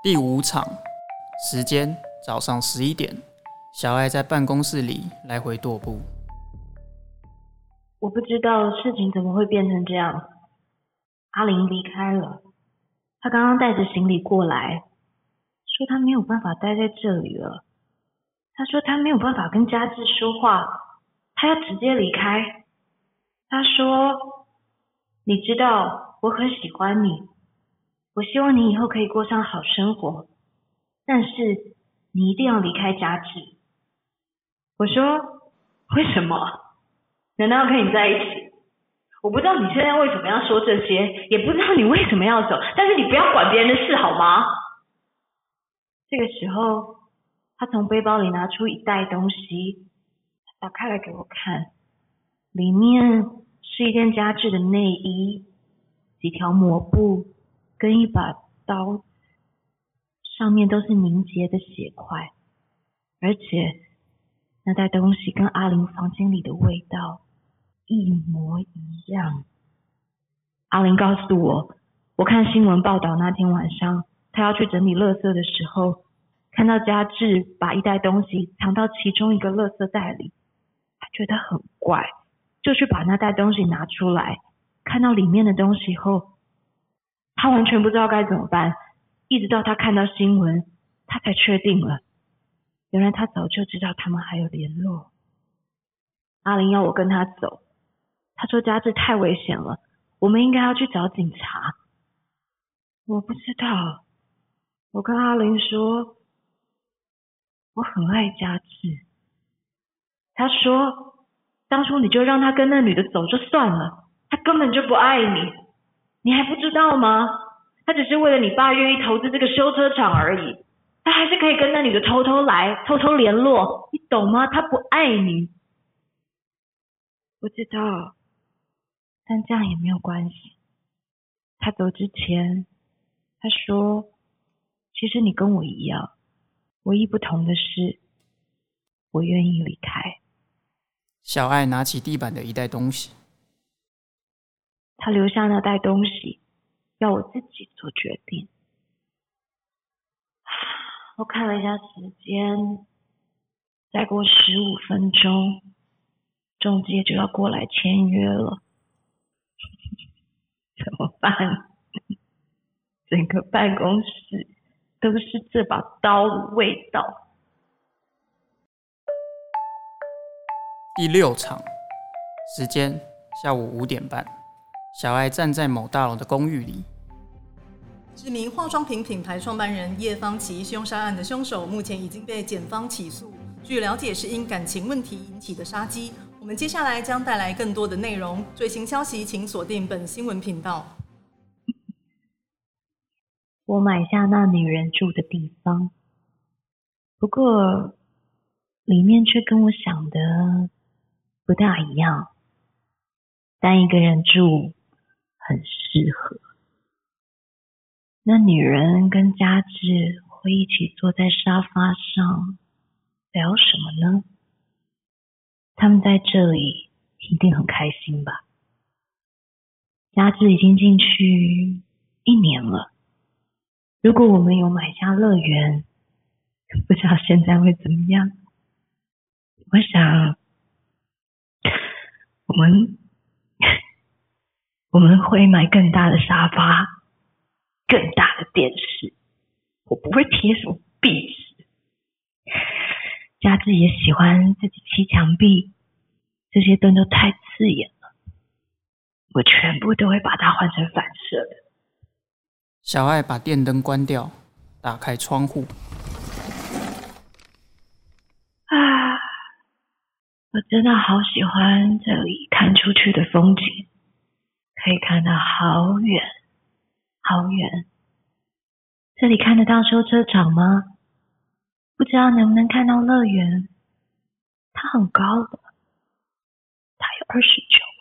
第五场，时间早上十一点，小爱在办公室里来回踱步。我不知道事情怎么会变成这样。阿玲离开了，她刚刚带着行李过来，说她没有办法待在这里了。她说她没有办法跟佳智说话，她要直接离开。她说：“你知道我很喜欢你。”我希望你以后可以过上好生活，但是你一定要离开家治。我说为什么？难道要跟你在一起？我不知道你现在为什么要说这些，也不知道你为什么要走，但是你不要管别人的事好吗？这个时候，他从背包里拿出一袋东西，打开来给我看，里面是一件家制的内衣，几条抹布。跟一把刀，上面都是凝结的血块，而且那袋东西跟阿玲房间里的味道一模一样。阿玲告诉我，我看新闻报道那天晚上，她要去整理垃圾的时候，看到佳智把一袋东西藏到其中一个垃圾袋里，她觉得很怪，就去把那袋东西拿出来，看到里面的东西后。他完全不知道该怎么办，一直到他看到新闻，他才确定了，原来他早就知道他们还有联络。阿玲要我跟他走，他说家治太危险了，我们应该要去找警察。我不知道，我跟阿玲说，我很爱家治。他说，当初你就让他跟那女的走就算了，他根本就不爱你。你还不知道吗？他只是为了你爸愿意投资这个修车厂而已，他还是可以跟那女的偷偷来、偷偷联络，你懂吗？他不爱你，不知道，但这样也没有关系。他走之前，他说：“其实你跟我一样，唯一不同的是，我愿意离开。”小爱拿起地板的一袋东西。他留下那袋东西，要我自己做决定。我看了一下时间，再过十五分钟，中介就要过来签约了。怎么办？整个办公室都是这把刀的味道。第六场，时间下午五点半。小爱站在某大楼的公寓里。知名化妆品品牌创办人叶芳琪凶杀案的凶手目前已经被检方起诉。据了解，是因感情问题引起的杀机。我们接下来将带来更多的内容。最新消息，请锁定本新闻频道。我买下那女人住的地方，不过里面却跟我想的不大一样。单一个人住。很适合。那女人跟佳智会一起坐在沙发上聊什么呢？他们在这里一定很开心吧？佳智已经进去一年了。如果我们有买下乐园，不知道现在会怎么样？我想，我们。我们会买更大的沙发，更大的电视。我不会贴什么壁纸。佳智也喜欢自己砌墙壁，这些灯都太刺眼了。我全部都会把它换成反射的。小爱把电灯关掉，打开窗户。啊，我真的好喜欢这里看出去的风景。可以看到好远，好远。这里看得到修车厂吗？不知道能不能看到乐园？它很高的，它有二十九。